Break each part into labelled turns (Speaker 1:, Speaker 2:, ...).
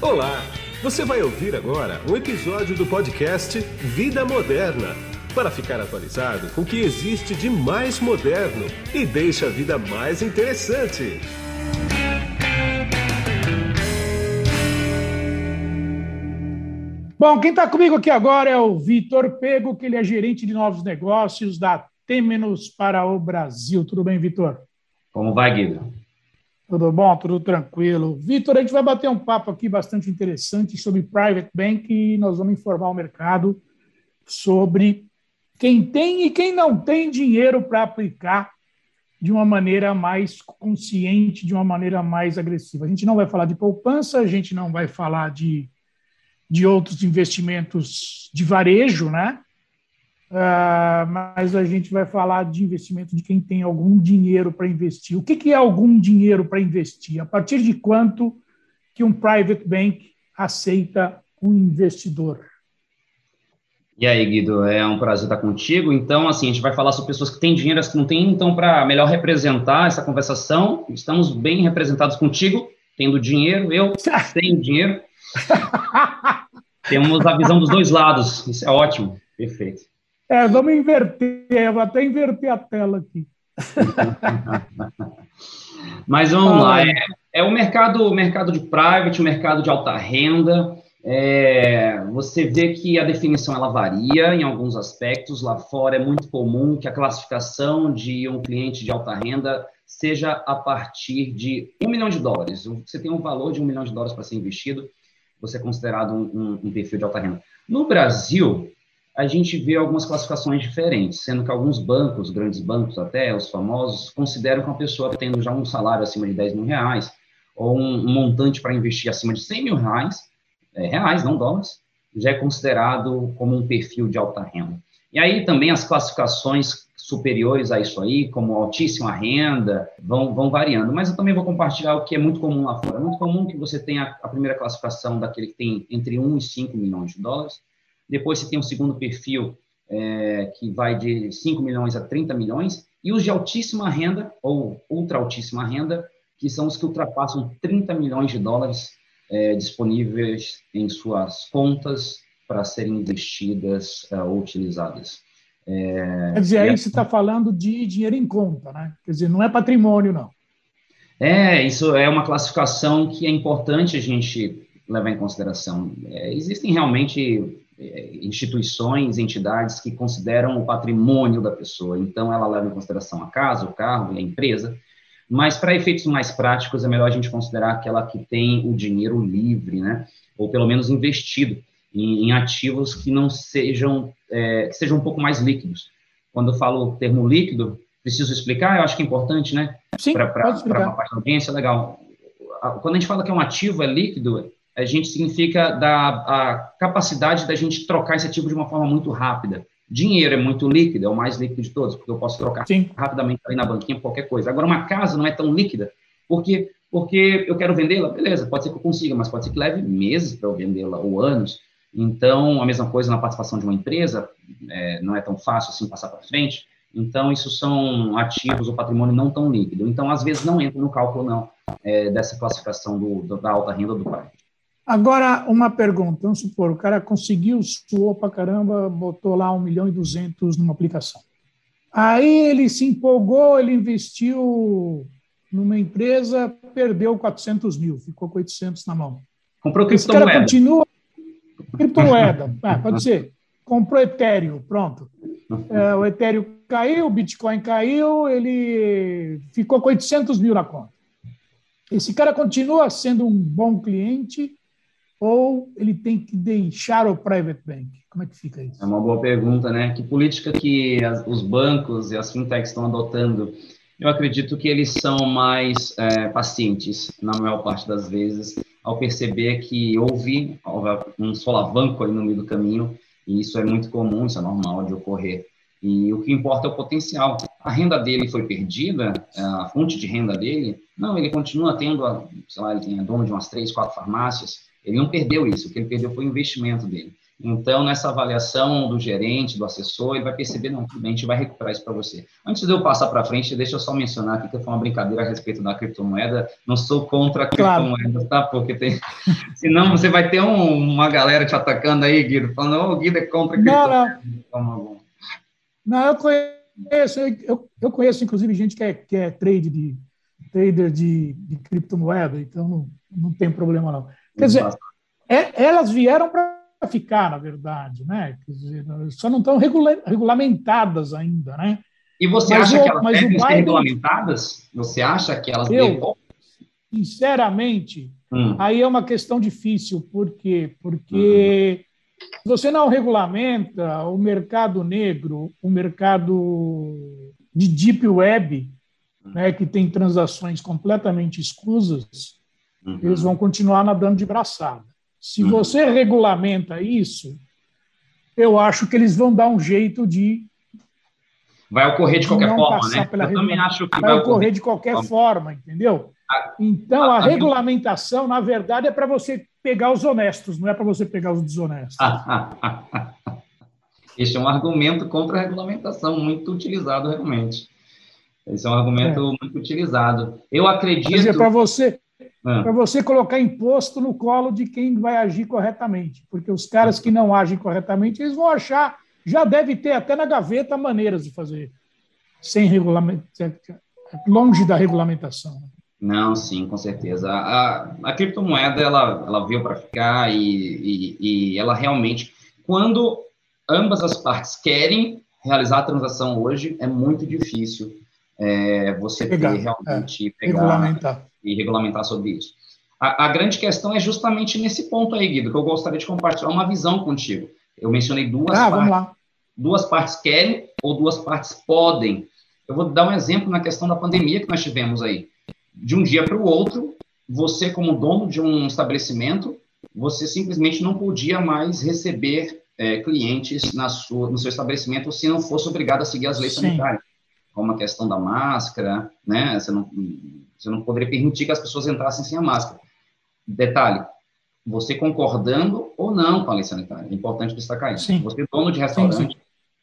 Speaker 1: Olá! Você vai ouvir agora um episódio do podcast Vida Moderna para ficar atualizado com o que existe de mais moderno e deixa a vida mais interessante.
Speaker 2: Bom, quem está comigo aqui agora é o Vitor Pego, que ele é gerente de novos negócios da Temenos para o Brasil. Tudo bem, Vitor?
Speaker 3: Como vai, Guido?
Speaker 2: Tudo bom, tudo tranquilo. Vitor, a gente vai bater um papo aqui bastante interessante sobre private bank e nós vamos informar o mercado sobre quem tem e quem não tem dinheiro para aplicar de uma maneira mais consciente, de uma maneira mais agressiva. A gente não vai falar de poupança, a gente não vai falar de, de outros investimentos de varejo, né? Uh, mas a gente vai falar de investimento de quem tem algum dinheiro para investir. O que, que é algum dinheiro para investir? A partir de quanto que um private bank aceita um investidor?
Speaker 3: E aí, Guido, é um prazer estar contigo. Então, assim, a gente vai falar sobre pessoas que têm dinheiro, as que não têm. Então, para melhor representar essa conversação, estamos bem representados contigo, tendo dinheiro, eu tenho dinheiro. Temos a visão dos dois lados, isso é ótimo, perfeito.
Speaker 2: É, vamos inverter, eu vou até inverter a tela aqui.
Speaker 3: Mas vamos lá, é, é, o mercado, o mercado de private, o mercado de alta renda. É, você vê que a definição ela varia em alguns aspectos. Lá fora é muito comum que a classificação de um cliente de alta renda seja a partir de um milhão de dólares. Você tem um valor de um milhão de dólares para ser investido, você é considerado um, um, um perfil de alta renda. No Brasil, a gente vê algumas classificações diferentes, sendo que alguns bancos, grandes bancos até, os famosos, consideram que uma pessoa tendo já um salário acima de 10 mil reais, ou um, montante para investir acima de 100 mil reais, é, reais, não dólares, já é considerado como um perfil de alta renda. E aí também as classificações superiores a isso aí, como altíssima renda, vão, vão variando. Mas eu também vou compartilhar o que é muito comum lá fora. É muito comum que você tenha a primeira classificação daquele que tem entre 1 e 5 milhões de dólares, depois você tem um segundo perfil é, que vai de 5 milhões a 30 milhões, e os de altíssima renda, ou ultra altíssima renda, que são os que ultrapassam 30 milhões de dólares é, disponíveis em suas contas para serem investidas é, ou utilizadas.
Speaker 2: É, Quer dizer, aí você está falando de dinheiro em conta, né? Quer dizer, não é patrimônio, não.
Speaker 3: É, isso é uma classificação que é importante a gente levar em consideração. É, existem realmente é, instituições, entidades que consideram o patrimônio da pessoa. Então, ela leva em consideração a casa, o carro e a empresa. Mas, para efeitos mais práticos, é melhor a gente considerar aquela que tem o dinheiro livre, né? Ou pelo menos investido em, em ativos que não sejam, é, que sejam um pouco mais líquidos. Quando eu falo o termo líquido, preciso explicar, eu acho que é importante, né?
Speaker 2: Sim,
Speaker 3: Para uma parte da audiência, legal. Quando a gente fala que é um ativo, é líquido, a gente significa da a capacidade da gente trocar esse ativo de uma forma muito rápida. Dinheiro é muito líquido, é o mais líquido de todos, porque eu posso trocar Sim. rapidamente ali na banquinha qualquer coisa. Agora, uma casa não é tão líquida, porque porque eu quero vendê-la, beleza, pode ser que eu consiga, mas pode ser que leve meses para eu vendê-la, ou anos. Então, a mesma coisa na participação de uma empresa, é, não é tão fácil assim passar para frente. Então, isso são ativos ou patrimônio não tão líquido. Então, às vezes, não entra no cálculo, não, é, dessa classificação do, do, da alta renda do pai.
Speaker 2: Agora, uma pergunta. Vamos supor, o cara conseguiu, suou para caramba, botou lá 1 milhão e 200 numa aplicação. Aí ele se empolgou, ele investiu numa empresa, perdeu 400 mil, ficou com 800 na mão.
Speaker 3: Comprou criptomoeda. Esse cara
Speaker 2: continua... Criptomoeda, ah, pode ser. Comprou Ethereum, pronto. É, o Ethereum caiu, o Bitcoin caiu, ele ficou com 800 mil na conta. Esse cara continua sendo um bom cliente ou ele tem que deixar o private bank? Como é que fica isso?
Speaker 3: É uma boa pergunta, né? Que política que as, os bancos e as fintechs estão adotando? Eu acredito que eles são mais é, pacientes, na maior parte das vezes, ao perceber que houve, um solavanco ali no meio do caminho, e isso é muito comum, isso é normal de ocorrer. E o que importa é o potencial. A renda dele foi perdida, é, a fonte de renda dele, não, ele continua tendo, sei lá, ele tem é dono de umas três, quatro farmácias, ele não perdeu isso, o que ele perdeu foi o investimento dele. Então, nessa avaliação do gerente, do assessor, ele vai perceber, não, tudo bem, a gente vai recuperar isso para você. Antes de eu passar para frente, deixa eu só mencionar aqui que foi uma brincadeira a respeito da criptomoeda. Não sou contra a criptomoeda, claro. tá? Porque tem. Senão você vai ter um, uma galera te atacando aí, Guido, falando, ô, oh, Guido é contra a
Speaker 2: criptomoeda. Não, não. Não, eu conheço, eu, eu conheço, inclusive, gente que é, que é trade de, trader de, de criptomoeda, então não, não tem problema, não. Quer dizer, é, elas vieram para ficar, na verdade, né? Dizer, só não estão regula regulamentadas ainda, né?
Speaker 3: E você mas acha o, que elas devem Biden, ser regulamentadas? Você acha que elas
Speaker 2: eu, devem? Sinceramente, hum. aí é uma questão difícil. Por quê? Porque uhum. se você não regulamenta o mercado negro, o mercado de deep web, uhum. né, que tem transações completamente escusas, uhum. eles vão continuar nadando de braçada. Se uhum. você regulamenta isso, eu acho que eles vão dar um jeito de.
Speaker 3: Vai ocorrer de qualquer forma, né? Eu também acho que
Speaker 2: vai, vai ocorrer de qualquer forma, forma entendeu? Ah, então, a, a, a regulamentação, na verdade, é para você pegar os honestos, não é para você pegar os desonestos.
Speaker 3: Esse é um argumento contra a regulamentação, muito utilizado realmente. Esse é um argumento é. muito utilizado. Eu acredito. Quer dizer,
Speaker 2: para você, ah. para você colocar imposto no colo de quem vai agir corretamente. Porque os caras que não agem corretamente, eles vão achar, já deve ter até na gaveta maneiras de fazer, sem regulamento, longe da regulamentação.
Speaker 3: Não, sim, com certeza. A, a criptomoeda, ela, ela veio para ficar e, e, e ela realmente, quando ambas as partes querem realizar a transação hoje, é muito difícil é, você pegar, ter realmente é, pegar, regulamentar e regulamentar sobre isso. A, a, grande questão é justamente nesse ponto aí, Guido, que eu gostaria de compartilhar uma visão contigo. Eu mencionei duas
Speaker 2: ah,
Speaker 3: partes. Duas partes querem ou duas partes podem. Eu vou dar um exemplo na questão da pandemia que nós tivemos aí. De um dia para o outro, você, como dono de um estabelecimento, você simplesmente não podia mais receber é, clientes na sua, no seu estabelecimento se não fosse obrigado a seguir as leis Sim. sanitárias como a questão da máscara, né? Você não, você não poderia permitir que as pessoas entrassem sem a máscara. Detalhe, você concordando ou não com a lei sanitária, é importante destacar isso. Sim. Você, dono de restaurante, sim, sim.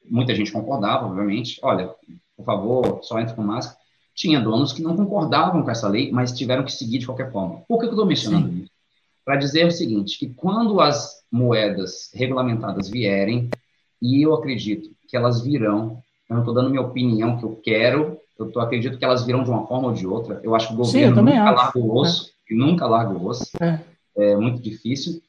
Speaker 3: muita gente concordava, obviamente, olha, por favor, só entre com máscara. Tinha donos que não concordavam com essa lei, mas tiveram que seguir de qualquer forma. Por que eu estou mencionando isso? Para dizer o seguinte, que quando as moedas regulamentadas vierem, e eu acredito que elas virão eu não estou dando minha opinião que eu quero, eu tô, acredito que elas virão de uma forma ou de outra. Eu acho que o governo Sim, nunca acho. larga o osso, é. nunca larga o osso. É. é muito difícil.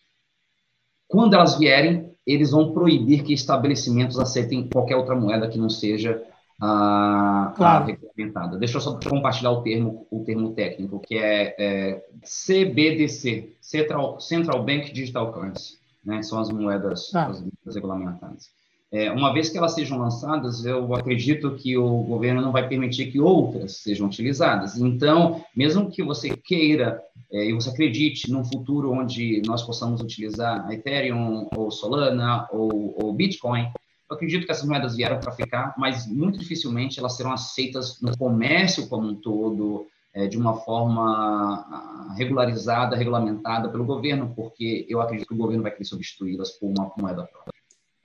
Speaker 3: Quando elas vierem, eles vão proibir que estabelecimentos aceitem qualquer outra moeda que não seja a, claro. a regulamentada. Deixa eu só compartilhar o termo, o termo técnico, que é, é CBDC, Central, Central Bank Digital Currency. Né? São as moedas, ah. as moedas regulamentadas. É, uma vez que elas sejam lançadas, eu acredito que o governo não vai permitir que outras sejam utilizadas. Então, mesmo que você queira é, e você acredite num futuro onde nós possamos utilizar Ethereum ou Solana ou, ou Bitcoin, eu acredito que essas moedas vieram para ficar, mas muito dificilmente elas serão aceitas no comércio como um todo, é, de uma forma ah, regularizada, regulamentada pelo governo, porque eu acredito que o governo vai querer substituí-las por uma moeda própria.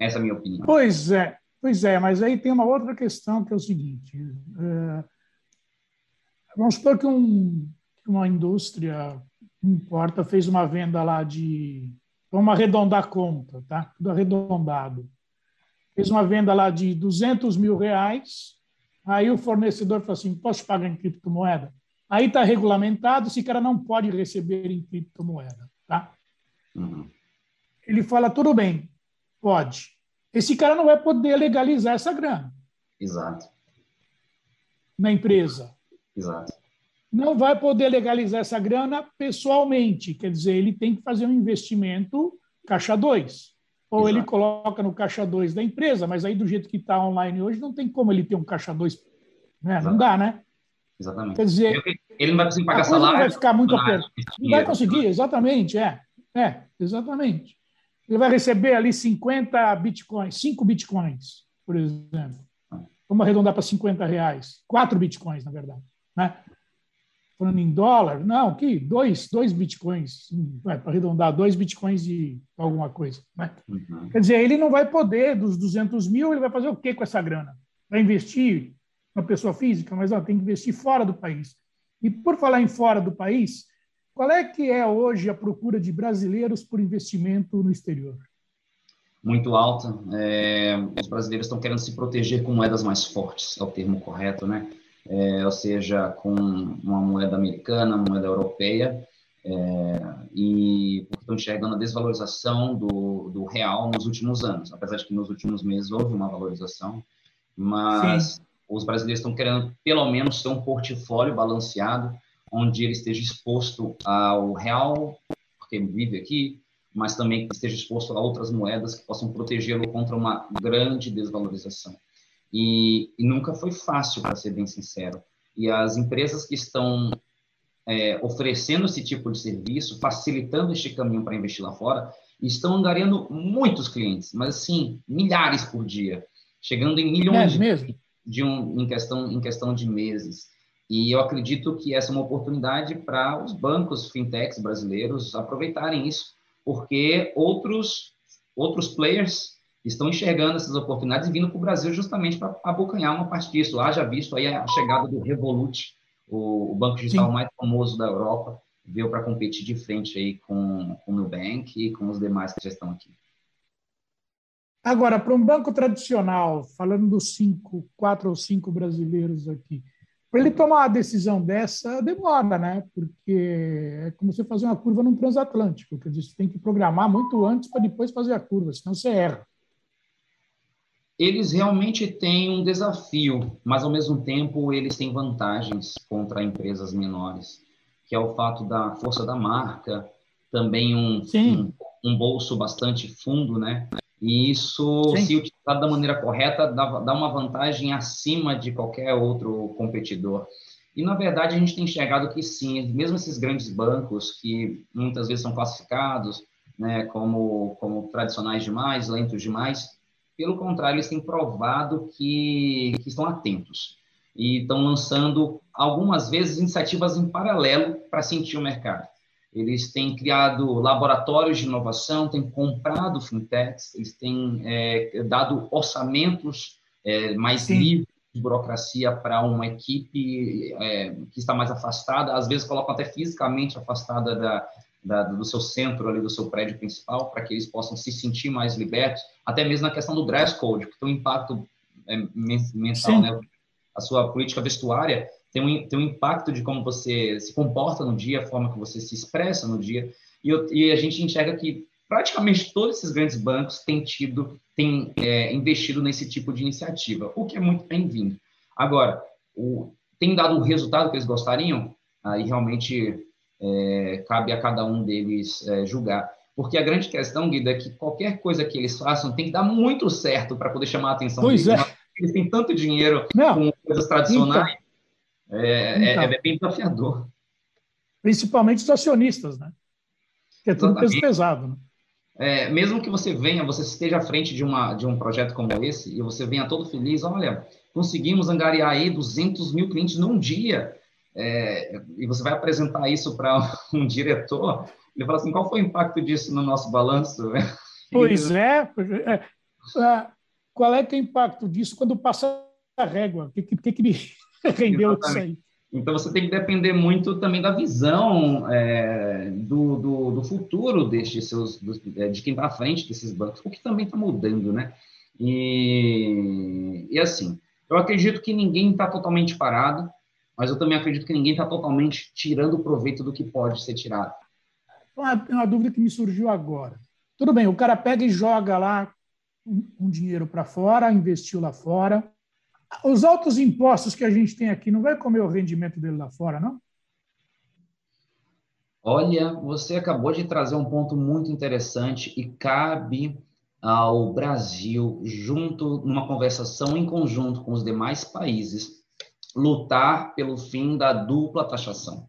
Speaker 3: Essa é a minha opinião.
Speaker 2: Pois é, pois é, mas aí tem uma outra questão que é o seguinte: é, vamos supor que, um, uma indústria importa fez uma venda lá de. Vamos arredondar a conta, tá? Tudo arredondado. Fez uma venda lá de 200 mil reais, aí o fornecedor falou assim: posso pagar em criptomoeda? Aí está regulamentado, esse cara não pode receber em criptomoeda, tá? Uhum. Ele fala: tudo bem, Pode. Esse cara não vai poder legalizar essa grana.
Speaker 3: Exato.
Speaker 2: Na empresa.
Speaker 3: Exato.
Speaker 2: Não vai poder legalizar essa grana pessoalmente. Quer dizer, ele tem que fazer um investimento caixa 2. Ou Exato. ele coloca no caixa 2 da empresa, mas aí do jeito que está online hoje, não tem como ele ter um caixa 2. Né? Não dá, né?
Speaker 3: Exatamente.
Speaker 2: Quer dizer,
Speaker 3: ele não vai conseguir pagar salário.
Speaker 2: Não vai ficar muito aperto. Não vai conseguir, exatamente, é. É, exatamente ele vai receber ali 50 bitcoins, 5 bitcoins, por exemplo. Vamos arredondar para 50 reais. 4 bitcoins, na verdade. Né? falando em dólar, não, que dois, dois bitcoins, para arredondar, dois bitcoins de alguma coisa. Né? Uhum. Quer dizer, ele não vai poder, dos 200 mil, ele vai fazer o quê com essa grana? Vai investir na pessoa física, mas não, tem que investir fora do país. E por falar em fora do país, qual é que é hoje a procura de brasileiros por investimento no exterior?
Speaker 3: Muito alta. É, os brasileiros estão querendo se proteger com moedas mais fortes, é o termo correto, né? é, ou seja, com uma moeda americana, uma moeda europeia, é, e estão enxergando a desvalorização do, do real nos últimos anos, apesar de que nos últimos meses houve uma valorização, mas Sim. os brasileiros estão querendo pelo menos ter um portfólio balanceado, onde ele esteja exposto ao real, porque vive aqui, mas também que esteja exposto a outras moedas que possam protegê-lo contra uma grande desvalorização. E, e nunca foi fácil, para ser bem sincero. E as empresas que estão é, oferecendo esse tipo de serviço, facilitando este caminho para investir lá fora, estão angariando muitos clientes, mas assim, milhares por dia, chegando em milhões
Speaker 2: é
Speaker 3: de, de um, em, questão, em questão de meses. E eu acredito que essa é uma oportunidade para os bancos fintechs brasileiros aproveitarem isso, porque outros, outros players estão enxergando essas oportunidades e vindo para o Brasil justamente para abocanhar uma parte disso. Haja visto aí a chegada do Revolut, o, banco digital Sim. mais famoso da Europa, veio para competir de frente aí com, com o Nubank e com os demais que já estão aqui.
Speaker 2: Agora, para um banco tradicional, falando dos cinco, quatro ou cinco brasileiros aqui, para ele tomar uma decisão dessa, demora, né? Porque é como você fazer uma curva num transatlântico, dizer, você tem que programar muito antes para depois fazer a curva, senão você erra
Speaker 3: eles realmente têm um desafio, mas ao mesmo tempo eles têm vantagens contra empresas menores, que é o fato da força da marca, também um, um, um, bolso bastante fundo, né? E isso, Sim. se utilizado da maneira correta, dá, dá uma vantagem acima de qualquer outro competidor. E, na verdade, a gente tem enxergado que sim, mesmo esses grandes bancos, que muitas vezes são classificados né, como, como tradicionais demais, lentos demais, pelo contrário, eles têm provado que, que estão atentos e estão lançando algumas vezes iniciativas em paralelo para sentir o mercado. Eles têm criado laboratórios de inovação, têm comprado fintechs, eles têm é, dado orçamentos é, mais Sim. livres de burocracia para uma equipe é, que está mais afastada, às vezes colocam até fisicamente afastada da, da, do seu centro ali, do seu prédio principal, para que eles possam se sentir mais libertos, até mesmo na questão do dress code, que tem um impacto é, mental, né? A sua política vestuária tem um, tem um impacto de como você se comporta no dia, a forma que você se expressa no dia, e, eu, e a gente enxerga que praticamente todos esses grandes bancos têm tido, têm é, investido nesse tipo de iniciativa, o que é muito bem-vindo. Agora, o, tem dado o resultado que eles gostariam? Aí realmente é, cabe a cada um deles é, julgar. Porque a grande questão, Guido, é que qualquer coisa que eles façam tem que dar muito certo para poder chamar a atenção
Speaker 2: pois
Speaker 3: deles.
Speaker 2: É.
Speaker 3: Eles têm tanto dinheiro Não. com coisas tradicionais. Então, é, então. é, bem desafiador.
Speaker 2: Principalmente os acionistas, né? Que é tudo peso pesado. Né?
Speaker 3: É, mesmo que você venha, você esteja à frente de, uma, de um projeto como esse, e você venha todo feliz, olha, conseguimos angariar aí 200 mil clientes num dia é, e você vai apresentar isso para um diretor, ele fala assim, qual foi o impacto disso no nosso balanço?
Speaker 2: Pois é, é, é, qual é, que é o impacto disso quando passa a régua? O que, que, que me rendeu isso aí?
Speaker 3: Então, você tem que depender muito também da visão é, do, do, do, futuro destes seus, é, de quem está à frente desses bancos, o que também está mudando, né? E, e assim, eu acredito que ninguém está totalmente parado, mas eu também acredito que ninguém está totalmente tirando proveito do que pode ser tirado.
Speaker 2: Uma, uma dúvida que me surgiu agora. Tudo bem, o cara pega e joga lá um, um dinheiro para fora, investiu lá fora. Os altos impostos que a gente tem aqui não vai comer o rendimento dele lá fora, não?
Speaker 3: Olha, você acabou de trazer um ponto muito interessante e cabe ao Brasil, junto numa conversação em conjunto com os demais países, lutar pelo fim da dupla taxação.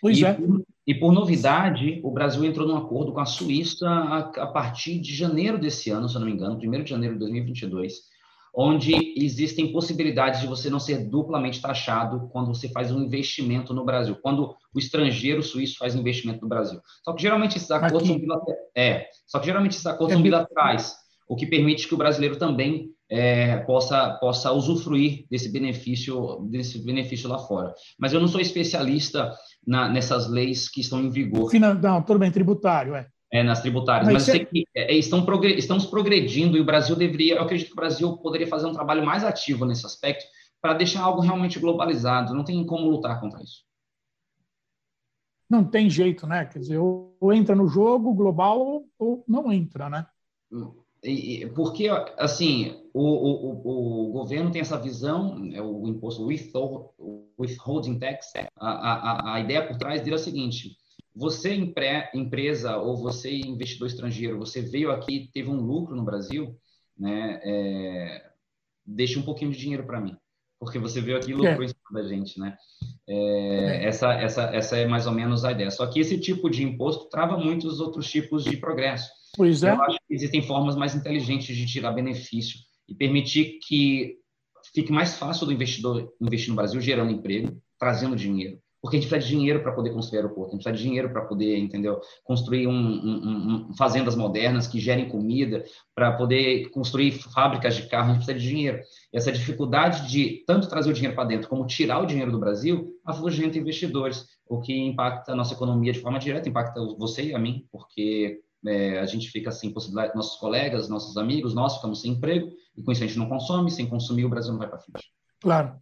Speaker 2: Pois
Speaker 3: e,
Speaker 2: é.
Speaker 3: Por, e por novidade, o Brasil entrou num acordo com a Suíça a, a, partir de janeiro desse ano, se eu não me engano, 1 de janeiro de 2022, onde existem possibilidades de você não ser duplamente taxado quando você faz um investimento no Brasil, quando o estrangeiro suíço faz um investimento no Brasil. Só que geralmente esses acordos são bilaterais. É, só que geralmente esses acordos é são bilaterais, o que permite que o brasileiro também é, possa, possa usufruir desse benefício, desse benefício lá fora. Mas eu não sou especialista na, nessas leis que estão em vigor.
Speaker 2: Não, tudo bem, tributário, é
Speaker 3: é, nas tributárias, mas, mas que é, estão progr... estamos progredindo e o Brasil deveria, eu acredito que o Brasil poderia fazer um trabalho mais ativo nesse aspecto para deixar algo realmente globalizado. Não tem como lutar contra isso.
Speaker 2: Não tem jeito, né? Quer dizer, ou entra no jogo global ou não entra, né?
Speaker 3: Porque, assim, o, o, o governo tem essa visão, é o imposto withholding tax, a, a, a ideia por trás dele é a seguinte, você, empre, empresa ou você, investidor estrangeiro, você veio aqui, teve um lucro no Brasil, né? É, deixa um pouquinho de dinheiro para mim, porque você veio aqui e lucrou é. em cima da gente, né? É, é, essa, essa, essa é mais ou menos a ideia. Só que esse tipo de imposto trava muitos outros tipos de progresso.
Speaker 2: Pois é.
Speaker 3: Eu acho que existem formas mais inteligentes de tirar benefício e permitir que fique mais fácil do investidor investir no Brasil, gerando emprego, trazendo dinheiro porque a gente precisa de dinheiro para poder construir aeroporto, a gente precisa de dinheiro para poder, entendeu, construir um, um, um, fazendas modernas que gerem comida, para poder construir fábricas de carro, a gente precisa de dinheiro. E essa dificuldade de tanto trazer o dinheiro para dentro como tirar o dinheiro do Brasil afugenta investidores, o que impacta a nossa economia de forma direta, impacta você e a mim, porque é, a gente fica sem possibilidade, nossos colegas, nossos amigos, nós ficamos sem emprego, e com isso a gente não consome, sem consumir o Brasil não vai para frente.
Speaker 2: Claro.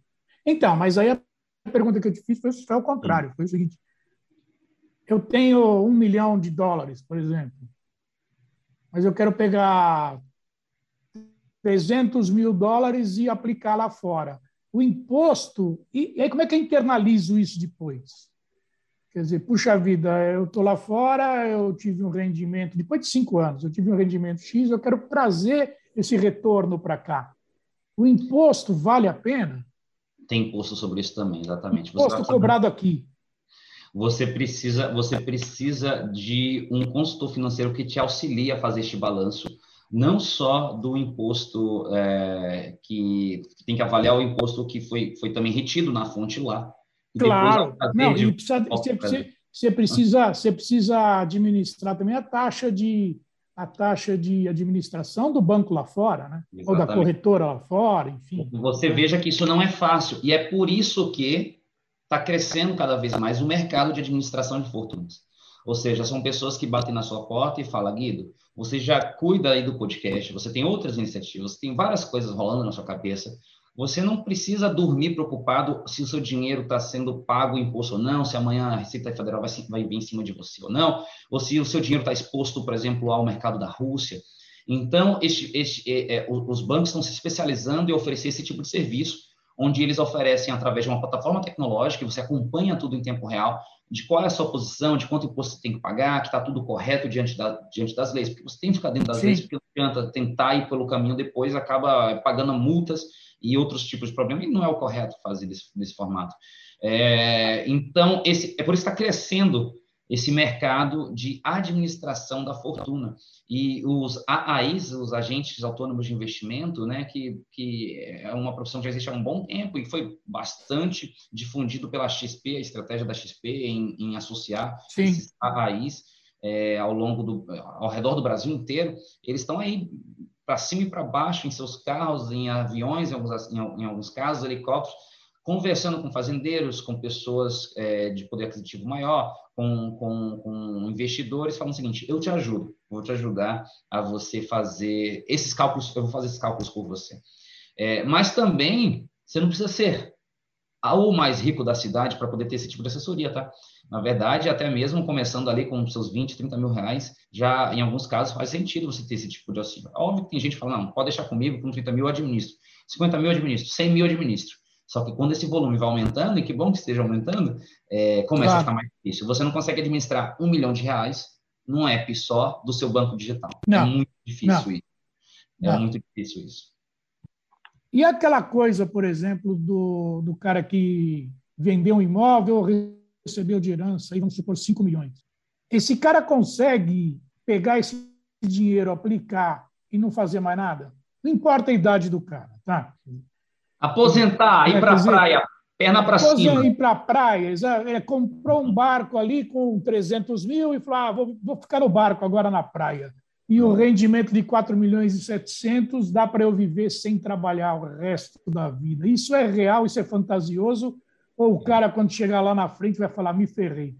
Speaker 2: Então, mas aí a pergunta que eu te fiz foi, foi o contrário. Foi o seguinte: eu tenho um milhão de dólares, por exemplo, mas eu quero pegar 300 mil dólares e aplicar lá fora. O imposto, e, e aí como é que eu internalizo isso depois? Quer dizer, puxa vida, eu estou lá fora, eu tive um rendimento, depois de cinco anos, eu tive um rendimento X, eu quero trazer esse retorno para cá. O imposto vale a pena?
Speaker 3: Tem imposto sobre isso também, exatamente.
Speaker 2: Imposto tá cobrado aqui.
Speaker 3: Você precisa, você precisa de um consultor financeiro que te auxilie a fazer este balanço, não só do imposto é, que tem que avaliar o imposto que foi, foi também retido na fonte lá.
Speaker 2: Claro, não, de... precisa, você, você, precisa, você precisa administrar também a taxa de a taxa de administração do banco lá fora, né? Exatamente. ou da corretora lá fora, enfim.
Speaker 3: Você veja que isso não é fácil, e é por isso que está crescendo cada vez mais o mercado de administração de fortunas. Ou seja, são pessoas que batem na sua porta e falam, Guido, você já cuida aí do podcast, você tem outras iniciativas, tem várias coisas rolando na sua cabeça, você não precisa dormir preocupado se o seu dinheiro está sendo pago imposto ou não, se amanhã a Receita Federal vai, vai vir em cima de você ou não, ou se o seu dinheiro está exposto, por exemplo, ao mercado da Rússia. Então, este, este, é, é, os bancos estão se especializando em oferecer esse tipo de serviço, onde eles oferecem, através de uma plataforma tecnológica, você acompanha tudo em tempo real, de qual é a sua posição, de quanto imposto você tem que pagar, que está tudo correto diante, da, diante das leis, porque você tem que ficar dentro das Sim. leis, porque não adianta tentar ir pelo caminho depois, acaba pagando multas e outros tipos de problemas, e não é o correto fazer desse, desse formato. É, então, esse, é por isso que está crescendo esse mercado de administração da fortuna. E os AAIs, os agentes autônomos de investimento, né, que, que é uma profissão que já existe há um bom tempo e foi bastante difundido pela XP, a estratégia da XP em, em associar Sim. esses AAIs é, ao longo do, ao redor do Brasil inteiro, eles estão aí para cima e para baixo em seus carros, em aviões, em alguns, em, em alguns casos, helicópteros, conversando com fazendeiros, com pessoas é, de poder aquisitivo maior, com, com, com, investidores, falando o seguinte: eu te ajudo, vou te ajudar a você fazer esses cálculos, eu vou fazer esses cálculos por você. É, mas também você não precisa ser o mais rico da cidade para poder ter esse tipo de assessoria, tá? Na verdade, até mesmo começando ali com seus 20, 30 mil reais, já em alguns casos faz sentido você ter esse tipo de auxílio. Óbvio que tem gente que fala, não, pode deixar comigo, com 30 mil eu administro. 50 mil eu administro, 100 mil eu administro. Só que quando esse volume vai aumentando, e que bom que esteja aumentando, é, começa claro. a ficar mais difícil. Você não consegue administrar um milhão de reais num app só do seu banco digital. É não. É muito difícil não. isso. É não. muito difícil isso.
Speaker 2: E aquela coisa, por exemplo, do, do cara que vendeu um imóvel, recebeu de herança, aí vamos supor 5 milhões. Esse cara consegue pegar esse dinheiro, aplicar e não fazer mais nada? Não importa a idade do cara, tá?
Speaker 3: Aposentar, ir para a praia, perna para cima.
Speaker 2: Ir para a praia, é, comprou um barco ali com 300 mil e falou: ah, vou, vou ficar no barco agora na praia. E o rendimento de 4 milhões e 700 dá para eu viver sem trabalhar o resto da vida. Isso é real, isso é fantasioso? Ou o cara, quando chegar lá na frente, vai falar: me ferrei?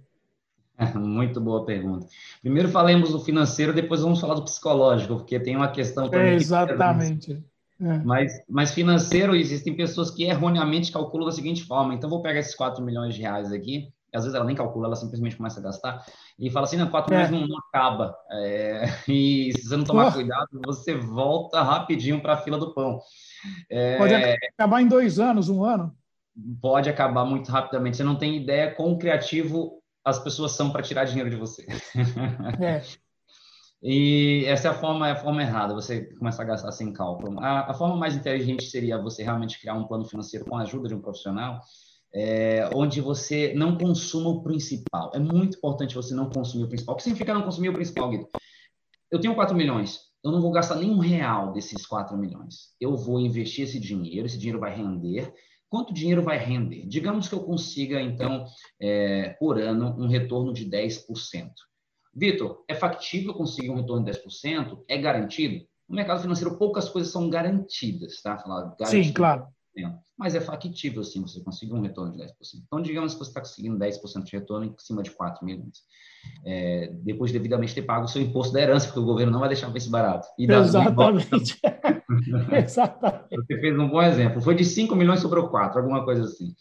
Speaker 3: Muito boa pergunta. Primeiro falemos do financeiro, depois vamos falar do psicológico, porque tem uma questão
Speaker 2: também. É, exatamente.
Speaker 3: É. Mas, mas financeiro, existem pessoas que erroneamente calculam da seguinte forma: então vou pegar esses 4 milhões de reais aqui, às vezes ela nem calcula, ela simplesmente começa a gastar, e fala assim: não, 4 é. milhões não, acaba. É, e se você não tomar cuidado, você volta rapidinho para a fila do pão.
Speaker 2: É, Pode acabar em dois anos, um ano?
Speaker 3: Pode acabar muito rapidamente. Você não tem ideia quão criativo as pessoas são para tirar dinheiro de você. É. E essa é a forma, é a forma errada, você começar a gastar sem cálculo. A, a, forma mais inteligente seria você realmente criar um plano financeiro com a ajuda de um profissional, é, onde você não consuma o principal. É muito importante você não consumir o principal. O que significa não consumir o principal, Guido? Eu tenho 4 milhões, eu não vou gastar nenhum real desses 4 milhões. Eu vou investir esse dinheiro, esse dinheiro vai render, Quanto dinheiro vai render? Digamos que eu consiga, então, é, por ano, um retorno de 10%. Vitor, é factível conseguir um retorno de 10%? É garantido? No mercado financeiro, poucas coisas são garantidas, tá?
Speaker 2: Falar, Sim, claro.
Speaker 3: Mas é factível, sim, você conseguir um retorno de 10%. Então, digamos que você está conseguindo 10% de retorno em cima de 4 milhões. É, depois de devidamente ter pago o seu imposto da herança, porque o governo não vai deixar esse barato.
Speaker 2: Exatamente. Exatamente.
Speaker 3: Você fez um bom exemplo. Foi de 5 milhões, sobrou 4, alguma coisa assim.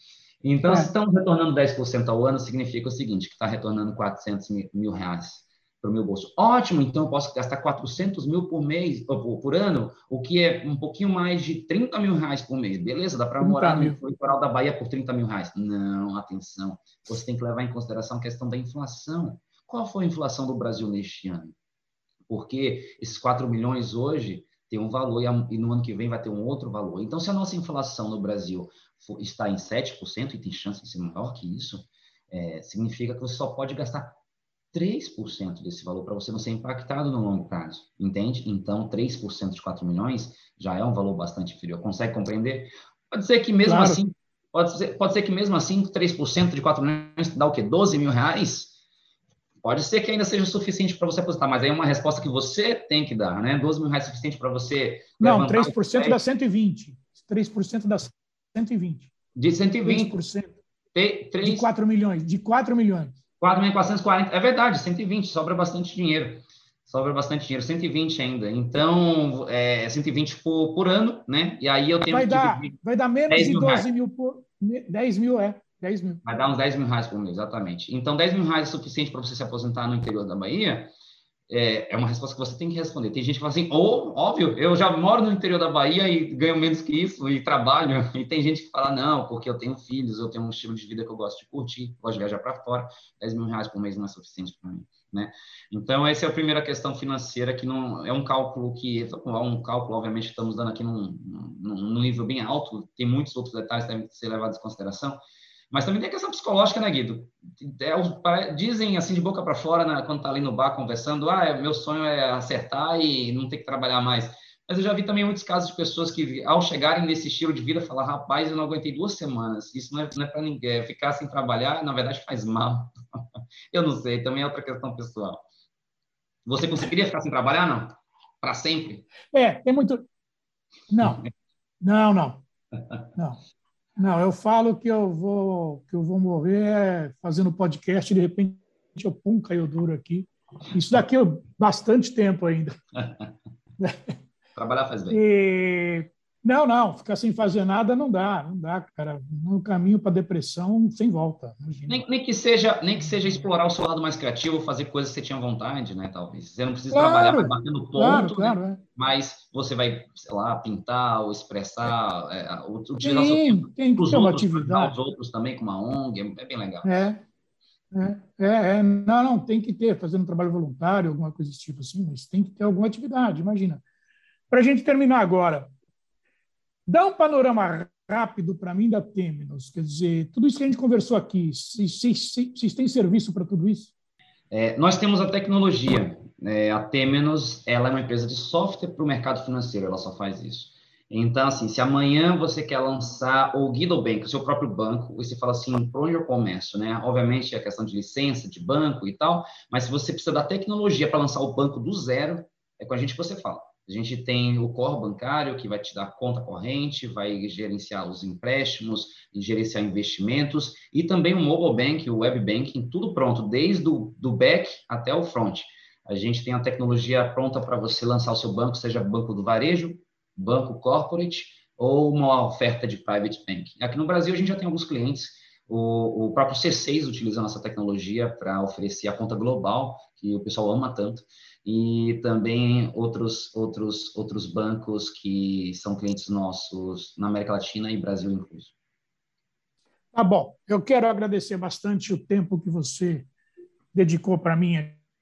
Speaker 3: Então, é. se estamos retornando 10% ao ano, significa o seguinte, que está retornando 400 mil, mil reais para o meu bolso. Ótimo, então eu posso gastar 400 mil por mês, por, por, ano, o que é um pouquinho mais de 30 mil reais por mês. Beleza, dá para morar mil. no litoral da Bahia por 30 mil reais. Não, atenção, você tem que levar em consideração a questão da inflação. Qual foi a inflação do Brasil neste ano? Porque esses 4 milhões hoje tem um valor e no ano que vem vai ter um outro valor. Então, se a nossa inflação no Brasil está em 7% e tem chance de ser maior que isso, é, significa que você só pode gastar 3% desse valor para você não ser impactado no longo prazo, entende? Então, 3% de 4 milhões já é um valor bastante inferior. Consegue compreender? Pode ser que mesmo claro. assim, pode ser, pode ser que mesmo assim, 3% de 4 milhões dá o quê? 12 mil reais? Pode ser que ainda seja suficiente para você apostar, mas aí é uma resposta que você tem que dar, né? 12 mil reais é suficiente para você.
Speaker 2: Não, 3% dá 120. 3% dá 120.
Speaker 3: De 120. 3%.
Speaker 2: De, 3... de 4 milhões. De 4 milhões.
Speaker 3: 4.440. É verdade, 120, sobra bastante dinheiro. Sobra bastante dinheiro, 120 ainda. Então, é 120 por, por ano, né? E aí eu tenho
Speaker 2: vai
Speaker 3: que
Speaker 2: dar, Vai dar menos de 12 reais. mil por... 10 mil, é. 10 mil.
Speaker 3: Vai dar uns 10 mil reais por mês, exatamente. Então, 10 mil reais é suficiente para você se aposentar no interior da Bahia? É, é uma resposta que você tem que responder. Tem gente que fala assim, ou, oh, óbvio, eu já moro no interior da Bahia e ganho menos que isso e trabalho. E tem gente que fala, não, porque eu tenho filhos, eu tenho um estilo de vida que eu gosto de curtir, gosto de viajar para fora, 10 mil reais por mês não é suficiente para mim. Né? Então, essa é a primeira questão financeira, que não é um cálculo que, é um cálculo, obviamente, estamos dando aqui num, num, num nível bem alto, tem muitos outros detalhes que devem ser levados em consideração, mas também tem a questão psicológica, né, Guido? É, dizem assim de boca para fora, né, quando tá ali no bar conversando, ah, meu sonho é acertar e não ter que trabalhar mais. Mas eu já vi também muitos casos de pessoas que, ao chegarem nesse estilo de vida, falar, rapaz, eu não aguentei duas semanas. Isso não é, não é para ninguém. É ficar sem trabalhar, na verdade, faz mal. eu não sei, também é outra questão pessoal. Você conseguiria ficar sem trabalhar, não? Para sempre?
Speaker 2: É, tem muito. Não, não, não. Não. Não, eu falo que eu vou que eu vou morrer fazendo podcast e de repente eu pum, caiu duro aqui. Isso daqui é bastante tempo ainda.
Speaker 3: Trabalhar faz bem. E,
Speaker 2: não, não, ficar sem fazer nada não dá, não dá, cara. No caminho para depressão sem volta.
Speaker 3: Nem, nem, que seja, nem que seja explorar o seu lado mais criativo, fazer coisas que você tinha vontade, né? Talvez. Você não precisa
Speaker 2: claro,
Speaker 3: trabalhar, no ponto,
Speaker 2: claro, né? claro,
Speaker 3: é. mas você vai, sei lá, pintar ou expressar, é,
Speaker 2: utilizar Sim, o seu tempo. Tem que ter uma atividade.
Speaker 3: Os outros também com uma ONG, é, é bem legal.
Speaker 2: É. É, é, é, não, não, tem que ter, fazendo um trabalho voluntário, alguma coisa desse tipo assim, mas tem que ter alguma atividade, imagina. Para a gente terminar agora, Dá um panorama rápido para mim da Temenos. Quer dizer, tudo isso que a gente conversou aqui, vocês têm serviço para tudo isso?
Speaker 3: É, nós temos a tecnologia. É, a Temenos, ela é uma empresa de software para o mercado financeiro, ela só faz isso. Então, assim, se amanhã você quer lançar o Guido Bank, o seu próprio banco, você fala assim, por onde eu começo, né? Obviamente, é a questão de licença, de banco e tal, mas se você precisa da tecnologia para lançar o banco do zero, é com a gente que você fala. A gente tem o core bancário, que vai te dar conta corrente, vai gerenciar os empréstimos, gerenciar investimentos, e também o mobile bank, o web banking, tudo pronto, desde o do back até o front. A gente tem a tecnologia pronta para você lançar o seu banco, seja banco do varejo, banco corporate ou uma oferta de private banking. Aqui no Brasil, a gente já tem alguns clientes, o, o próprio C6 utiliza a nossa tecnologia para oferecer a conta global, que o pessoal ama tanto, e também outros, outros, outros bancos que são clientes nossos na América Latina e Brasil incluso.
Speaker 2: Tá bom. Eu quero agradecer bastante o tempo que você dedicou para mim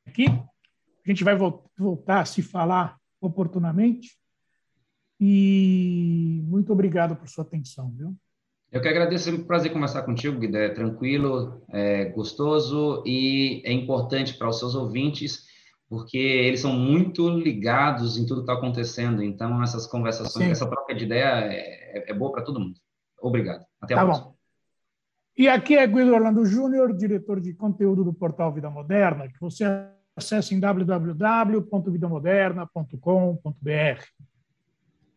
Speaker 2: aqui. A gente vai voltar a se falar oportunamente. E muito obrigado por sua atenção, viu?
Speaker 3: Eu que agradeço, é um prazer conversar contigo, Guido. É tranquilo, é gostoso e é importante para os seus ouvintes, porque eles são muito ligados em tudo que está acontecendo. Então, essas conversações, Sim. essa troca de ideia é, é boa para todo mundo. Obrigado. Até a tá próxima. Bom.
Speaker 2: E aqui é Guido Orlando Júnior, diretor de conteúdo do portal Vida Moderna, que você acessa em www.vidamoderna.com.br.